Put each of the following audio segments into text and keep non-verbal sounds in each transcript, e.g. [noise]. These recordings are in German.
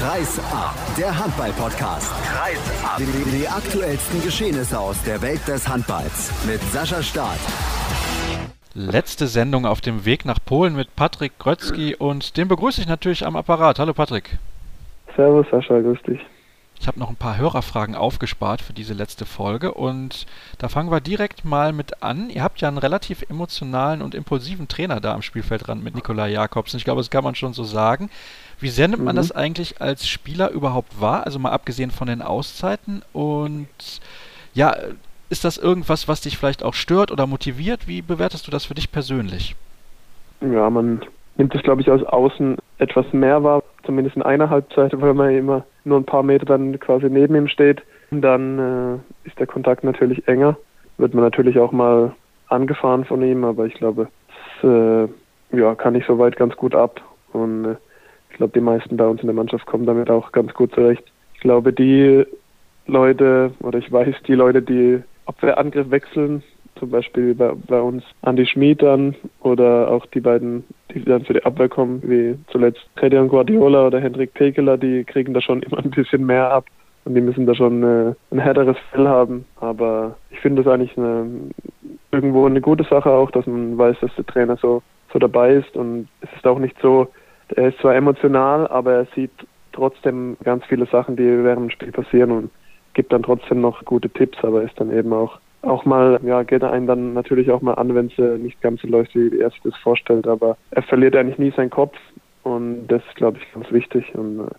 Kreis ab, der Handball-Podcast. Kreis ab. Die, die, die aktuellsten Geschehnisse aus der Welt des Handballs mit Sascha Staat. Letzte Sendung auf dem Weg nach Polen mit Patrick Grötzky und den begrüße ich natürlich am Apparat. Hallo Patrick. Servus Sascha, grüß dich. Ich habe noch ein paar Hörerfragen aufgespart für diese letzte Folge und da fangen wir direkt mal mit an. Ihr habt ja einen relativ emotionalen und impulsiven Trainer da am Spielfeldrand mit Nikolai Jakobsen. Ich glaube, das kann man schon so sagen. Wie sehr nimmt man mhm. das eigentlich als Spieler überhaupt wahr? Also mal abgesehen von den Auszeiten und ja, ist das irgendwas, was dich vielleicht auch stört oder motiviert? Wie bewertest du das für dich persönlich? Ja, man nimmt es, glaube ich, aus außen etwas mehr wahr, zumindest in einer Halbzeit, weil man immer nur ein paar Meter dann quasi neben ihm steht. Dann äh, ist der Kontakt natürlich enger. Wird man natürlich auch mal angefahren von ihm, aber ich glaube, das äh, ja, kann ich soweit ganz gut ab. Und äh, glaube, die meisten bei uns in der Mannschaft kommen damit auch ganz gut zurecht. Ich glaube, die Leute, oder ich weiß, die Leute, die Abwehrangriff wechseln, zum Beispiel bei, bei uns Andy Schmid dann oder auch die beiden, die dann für die Abwehr kommen, wie zuletzt Redion Guardiola oder Hendrik Pekeler, die kriegen da schon [laughs] immer ein bisschen mehr ab und die müssen da schon äh, ein härteres Fell haben. Aber ich finde das eigentlich eine, irgendwo eine gute Sache auch, dass man weiß, dass der Trainer so, so dabei ist und es ist auch nicht so, er ist zwar emotional, aber er sieht trotzdem ganz viele Sachen, die während dem Spiel passieren und gibt dann trotzdem noch gute Tipps, aber ist dann eben auch auch mal, ja, geht er einen dann natürlich auch mal an, wenn es äh, nicht ganz so läuft, wie er sich das vorstellt. Aber er verliert eigentlich nie seinen Kopf und das ist, glaube ich, ganz wichtig. Und äh,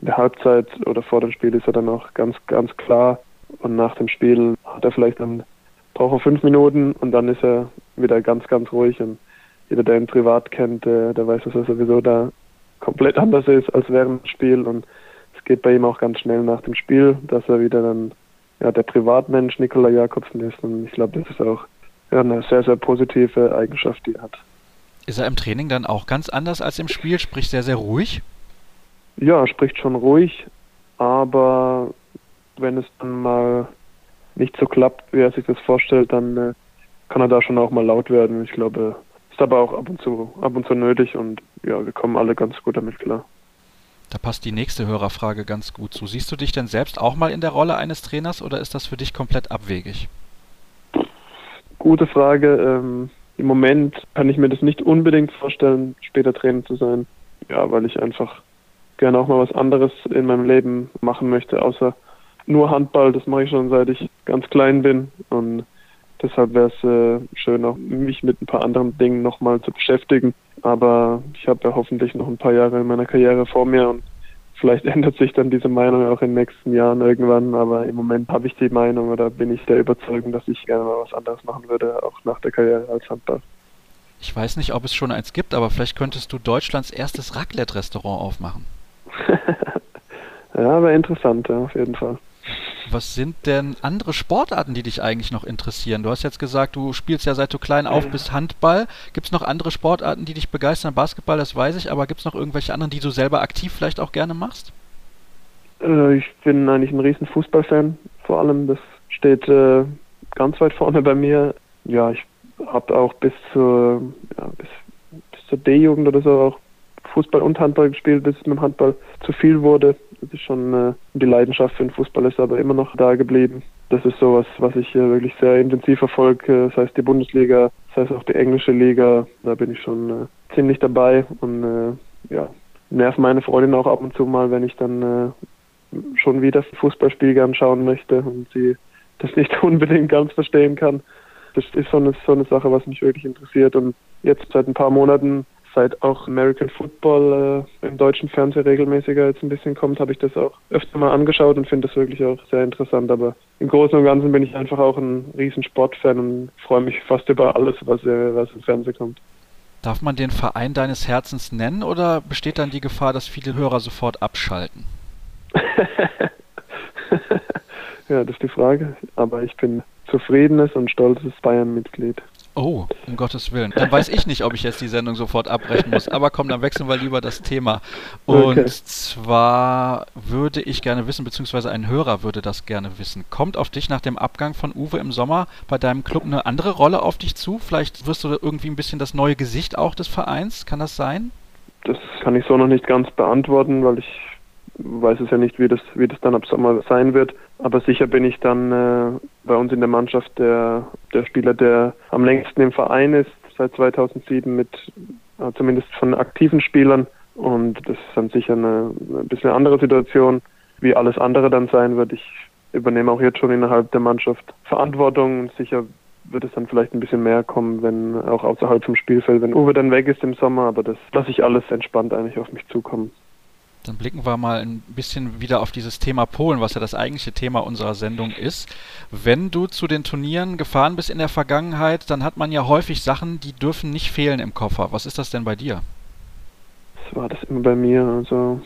in der Halbzeit oder vor dem Spiel ist er dann auch ganz, ganz klar. Und nach dem Spiel hat er vielleicht dann, braucht er fünf Minuten und dann ist er wieder ganz, ganz ruhig. Und jeder, der ihn privat kennt, äh, der weiß, dass er sowieso da komplett anders ist als während dem Spiel. Und es geht bei ihm auch ganz schnell nach dem Spiel, dass er wieder dann ja, der Privatmensch Nikola Jakobsen ist. Und ich glaube, das ist auch ja, eine sehr, sehr positive Eigenschaft, die er hat. Ist er im Training dann auch ganz anders als im Spiel, sprich sehr, sehr ruhig? Ja, er spricht schon ruhig, aber wenn es dann mal nicht so klappt, wie er sich das vorstellt, dann äh, kann er da schon auch mal laut werden. Ich glaube, ist aber auch ab und zu ab und zu nötig und ja, wir kommen alle ganz gut damit klar. Da passt die nächste Hörerfrage ganz gut zu. Siehst du dich denn selbst auch mal in der Rolle eines Trainers oder ist das für dich komplett abwegig? Gute Frage. Ähm, Im Moment kann ich mir das nicht unbedingt vorstellen, später Trainer zu sein. Ja, weil ich einfach gerne auch mal was anderes in meinem Leben machen möchte, außer nur Handball. Das mache ich schon seit ich ganz klein bin und deshalb wäre es äh, schön, auch mich mit ein paar anderen Dingen nochmal zu beschäftigen. Aber ich habe ja hoffentlich noch ein paar Jahre in meiner Karriere vor mir und vielleicht [laughs] ändert sich dann diese Meinung auch in den nächsten Jahren irgendwann. Aber im Moment habe ich die Meinung oder bin ich der Überzeugung, dass ich gerne mal was anderes machen würde, auch nach der Karriere als Handball. Ich weiß nicht, ob es schon eins gibt, aber vielleicht könntest du Deutschlands erstes Raclette-Restaurant aufmachen. [laughs] ja, wäre interessant, ja, auf jeden Fall. Was sind denn andere Sportarten, die dich eigentlich noch interessieren? Du hast jetzt gesagt, du spielst ja seit du klein auf bis Handball. Gibt es noch andere Sportarten, die dich begeistern? Basketball, das weiß ich, aber gibt es noch irgendwelche anderen, die du selber aktiv vielleicht auch gerne machst? Äh, ich bin eigentlich ein riesen Fußballfan. Vor allem, das steht äh, ganz weit vorne bei mir. Ja, ich habe auch bis zur, ja, bis, bis zur D-Jugend oder so auch Fußball und Handball gespielt, bis es mit dem Handball zu viel wurde. Das ist schon äh, die Leidenschaft für den Fußball ist aber immer noch da geblieben. Das ist sowas, was ich äh, wirklich sehr intensiv verfolge, sei es die Bundesliga, sei es auch die englische Liga. Da bin ich schon äh, ziemlich dabei und äh, ja, nerv meine Freundin auch ab und zu mal, wenn ich dann äh, schon wieder Fußballspiel gern schauen möchte und sie das nicht [laughs] unbedingt ganz verstehen kann. Das ist so eine, so eine Sache, was mich wirklich interessiert. Und jetzt seit ein paar Monaten seit auch American Football äh, im deutschen Fernsehen regelmäßiger jetzt ein bisschen kommt, habe ich das auch öfter mal angeschaut und finde das wirklich auch sehr interessant. Aber im Großen und Ganzen bin ich einfach auch ein riesen Sportfan und freue mich fast über alles, was, äh, was im Fernsehen kommt. Darf man den Verein deines Herzens nennen oder besteht dann die Gefahr, dass viele Hörer sofort abschalten? [laughs] ja, das ist die Frage. Aber ich bin zufriedenes und stolzes Bayern-Mitglied. Oh, um Gottes Willen. Dann weiß ich nicht, ob ich jetzt die Sendung sofort abbrechen muss. Aber komm, dann wechseln wir lieber das Thema. Und okay. zwar würde ich gerne wissen, beziehungsweise ein Hörer würde das gerne wissen. Kommt auf dich nach dem Abgang von Uwe im Sommer bei deinem Club eine andere Rolle auf dich zu? Vielleicht wirst du irgendwie ein bisschen das neue Gesicht auch des Vereins. Kann das sein? Das kann ich so noch nicht ganz beantworten, weil ich weiß es ja nicht, wie das, wie das dann ab Sommer sein wird. Aber sicher bin ich dann äh, bei uns in der Mannschaft der, der Spieler, der am längsten im Verein ist, seit 2007 mit äh, zumindest von aktiven Spielern. Und das ist dann sicher eine, ein bisschen andere Situation, wie alles andere dann sein wird. Ich übernehme auch jetzt schon innerhalb der Mannschaft Verantwortung sicher wird es dann vielleicht ein bisschen mehr kommen, wenn auch außerhalb vom Spielfeld, wenn Uwe dann weg ist im Sommer, aber das lasse ich alles entspannt eigentlich auf mich zukommen. Dann blicken wir mal ein bisschen wieder auf dieses Thema Polen, was ja das eigentliche Thema unserer Sendung ist. Wenn du zu den Turnieren gefahren bist in der Vergangenheit, dann hat man ja häufig Sachen, die dürfen nicht fehlen im Koffer. Was ist das denn bei dir? Das war das immer bei mir. Also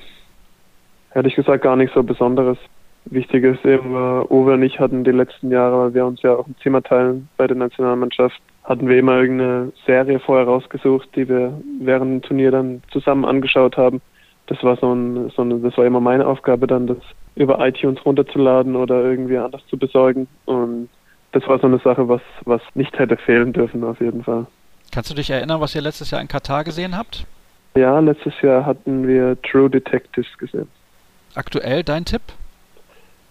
ehrlich gesagt gar nichts so Besonderes. Wichtig ist eben, Uwe und ich hatten die letzten Jahre, weil wir uns ja auch ein Zimmer teilen bei der Nationalmannschaft, hatten wir immer irgendeine Serie vorher rausgesucht, die wir während dem Turnier dann zusammen angeschaut haben das war so ein, so eine, das war immer meine Aufgabe dann, das über iTunes runterzuladen oder irgendwie anders zu besorgen. Und das war so eine Sache, was, was nicht hätte fehlen dürfen, auf jeden Fall. Kannst du dich erinnern, was ihr letztes Jahr in Katar gesehen habt? Ja, letztes Jahr hatten wir True Detectives gesehen. Aktuell dein Tipp?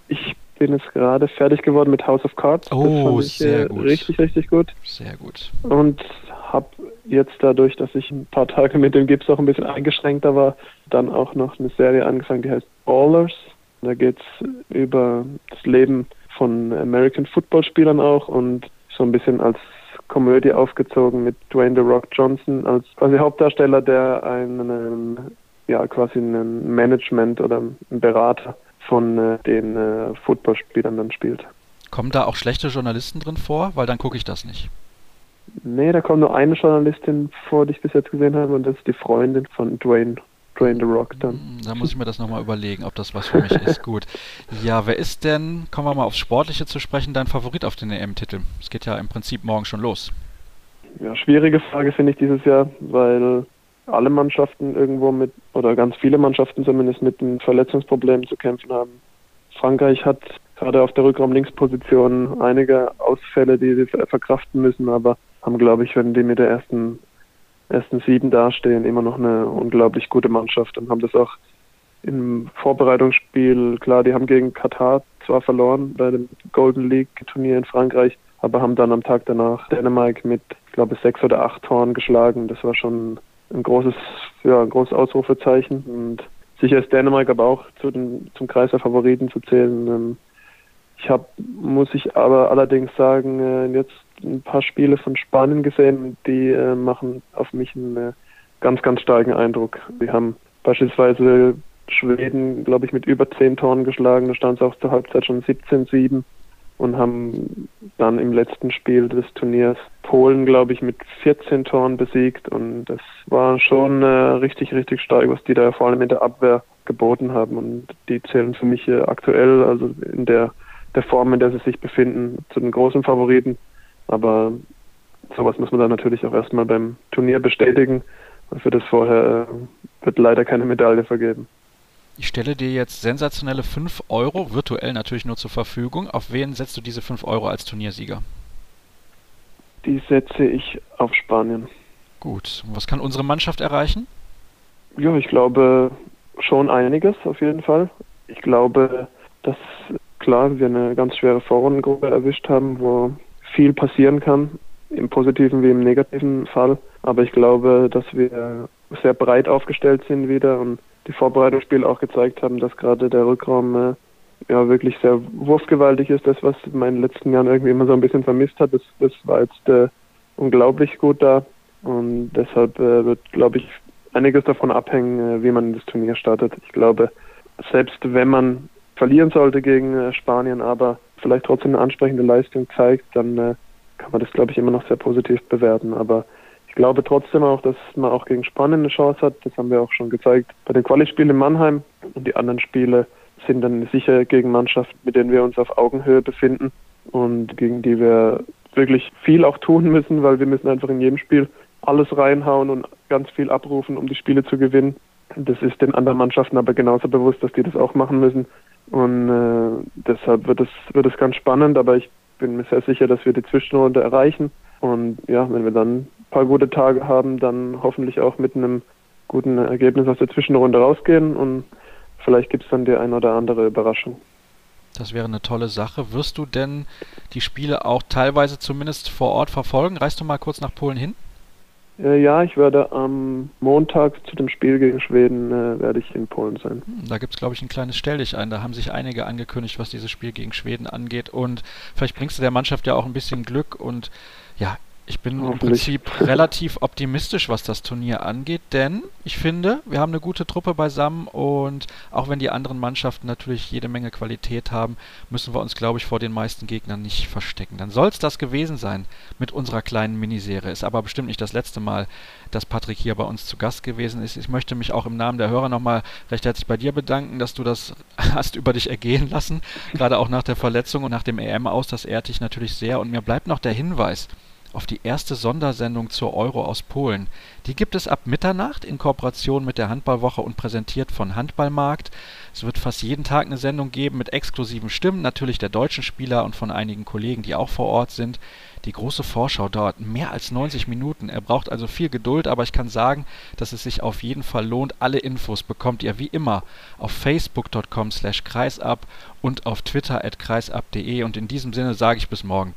Ich bin jetzt gerade fertig geworden mit House of Cards. Oh, ich, sehr äh, gut. Richtig, richtig gut. Sehr gut. Und habe jetzt dadurch, dass ich ein paar Tage mit dem Gips auch ein bisschen eingeschränkter war, dann auch noch eine Serie angefangen, die heißt Ballers. Da geht es über das Leben von American Football Spielern auch und so ein bisschen als Komödie aufgezogen mit Dwayne The Rock Johnson als quasi Hauptdarsteller, der einen, ja, quasi ein Management oder ein Berater von äh, den äh, Footballspielern dann spielt. Kommen da auch schlechte Journalisten drin vor? Weil dann gucke ich das nicht. Nee, da kommt nur eine Journalistin vor, die ich bis jetzt gesehen habe, und das ist die Freundin von Dwayne, Dwayne The Rock dann. Da muss ich mir das nochmal überlegen, ob das was für mich ist. Gut. Ja, wer ist denn, kommen wir mal aufs Sportliche zu sprechen, dein Favorit auf den EM-Titel? Es geht ja im Prinzip morgen schon los. Ja, schwierige Frage finde ich dieses Jahr, weil alle Mannschaften irgendwo mit, oder ganz viele Mannschaften zumindest mit einem Verletzungsproblem zu kämpfen haben. Frankreich hat gerade auf der Rückraum-Linksposition einige Ausfälle, die sie verkraften müssen, aber haben, glaube ich, wenn die mit der ersten, ersten sieben dastehen, immer noch eine unglaublich gute Mannschaft und haben das auch im Vorbereitungsspiel, klar, die haben gegen Katar zwar verloren bei dem Golden League Turnier in Frankreich, aber haben dann am Tag danach Dänemark mit, ich glaube, sechs oder acht Toren geschlagen. Das war schon ein großes, ja, ein großes Ausrufezeichen und sicher ist Dänemark aber auch zu den, zum Kreis der Favoriten zu zählen. Ähm, ich habe, muss ich aber allerdings sagen, äh, jetzt ein paar Spiele von Spanien gesehen, die äh, machen auf mich einen äh, ganz, ganz starken Eindruck. Wir haben beispielsweise Schweden, glaube ich, mit über zehn Toren geschlagen. Da stand es auch zur Halbzeit schon 17-7 und haben dann im letzten Spiel des Turniers Polen, glaube ich, mit 14 Toren besiegt. Und das war schon äh, richtig, richtig stark, was die da vor allem in der Abwehr geboten haben. Und die zählen für mich äh, aktuell, also in der, der Form, in der sie sich befinden, zu den großen Favoriten. Aber sowas muss man dann natürlich auch erstmal beim Turnier bestätigen. Und für das vorher äh, wird leider keine Medaille vergeben. Ich stelle dir jetzt sensationelle 5 Euro, virtuell natürlich nur zur Verfügung. Auf wen setzt du diese 5 Euro als Turniersieger? Die setze ich auf Spanien. Gut. Und was kann unsere Mannschaft erreichen? Ja, ich glaube schon einiges auf jeden Fall. Ich glaube, dass klar wir eine ganz schwere Vorrundengruppe erwischt haben, wo viel passieren kann, im positiven wie im negativen Fall. Aber ich glaube, dass wir sehr breit aufgestellt sind wieder und die Vorbereitungsspiele auch gezeigt haben, dass gerade der Rückraum äh, ja wirklich sehr wurfgewaltig ist. Das, was in meinen letzten Jahren irgendwie immer so ein bisschen vermisst hat, das, das war jetzt äh, unglaublich gut da. Und deshalb äh, wird, glaube ich, einiges davon abhängen, äh, wie man das Turnier startet. Ich glaube, selbst wenn man verlieren sollte gegen äh, Spanien, aber vielleicht trotzdem eine ansprechende Leistung zeigt, dann äh, kann man das, glaube ich, immer noch sehr positiv bewerten. Aber ich glaube trotzdem auch, dass man auch gegen Spanien eine Chance hat. Das haben wir auch schon gezeigt bei den Quali-Spielen in Mannheim. Und die anderen Spiele sind dann sicher gegen Mannschaften, mit denen wir uns auf Augenhöhe befinden und gegen die wir wirklich viel auch tun müssen, weil wir müssen einfach in jedem Spiel alles reinhauen und ganz viel abrufen, um die Spiele zu gewinnen. Das ist den anderen Mannschaften aber genauso bewusst, dass die das auch machen müssen. Und äh, deshalb wird es, wird es ganz spannend, aber ich bin mir sehr sicher, dass wir die Zwischenrunde erreichen. Und ja, wenn wir dann ein paar gute Tage haben, dann hoffentlich auch mit einem guten Ergebnis aus der Zwischenrunde rausgehen und vielleicht gibt es dann die ein oder andere Überraschung. Das wäre eine tolle Sache. Wirst du denn die Spiele auch teilweise zumindest vor Ort verfolgen? Reist du mal kurz nach Polen hin? Äh, ja, ich werde am Montag zu dem Spiel gegen Schweden äh, werde ich in Polen sein. Da gibt es, glaube ich, ein kleines Stell dich ein. Da haben sich einige angekündigt, was dieses Spiel gegen Schweden angeht. Und vielleicht bringst du der Mannschaft ja auch ein bisschen Glück und ja, ich bin im Prinzip relativ optimistisch, was das Turnier angeht, denn ich finde, wir haben eine gute Truppe beisammen und auch wenn die anderen Mannschaften natürlich jede Menge Qualität haben, müssen wir uns, glaube ich, vor den meisten Gegnern nicht verstecken. Dann soll es das gewesen sein mit unserer kleinen Miniserie. Ist aber bestimmt nicht das letzte Mal, dass Patrick hier bei uns zu Gast gewesen ist. Ich möchte mich auch im Namen der Hörer nochmal recht herzlich bei dir bedanken, dass du das [laughs] hast über dich ergehen lassen, gerade auch nach der Verletzung und nach dem EM aus. Das ehrt dich natürlich sehr und mir bleibt noch der Hinweis, auf die erste Sondersendung zur Euro aus Polen. Die gibt es ab Mitternacht in Kooperation mit der Handballwoche und präsentiert von Handballmarkt. Es wird fast jeden Tag eine Sendung geben mit exklusiven Stimmen, natürlich der deutschen Spieler und von einigen Kollegen, die auch vor Ort sind. Die große Vorschau dauert mehr als 90 Minuten. Er braucht also viel Geduld, aber ich kann sagen, dass es sich auf jeden Fall lohnt. Alle Infos bekommt ihr wie immer auf facebook.com slash kreisab und auf twitter at kreisab.de und in diesem Sinne sage ich bis morgen.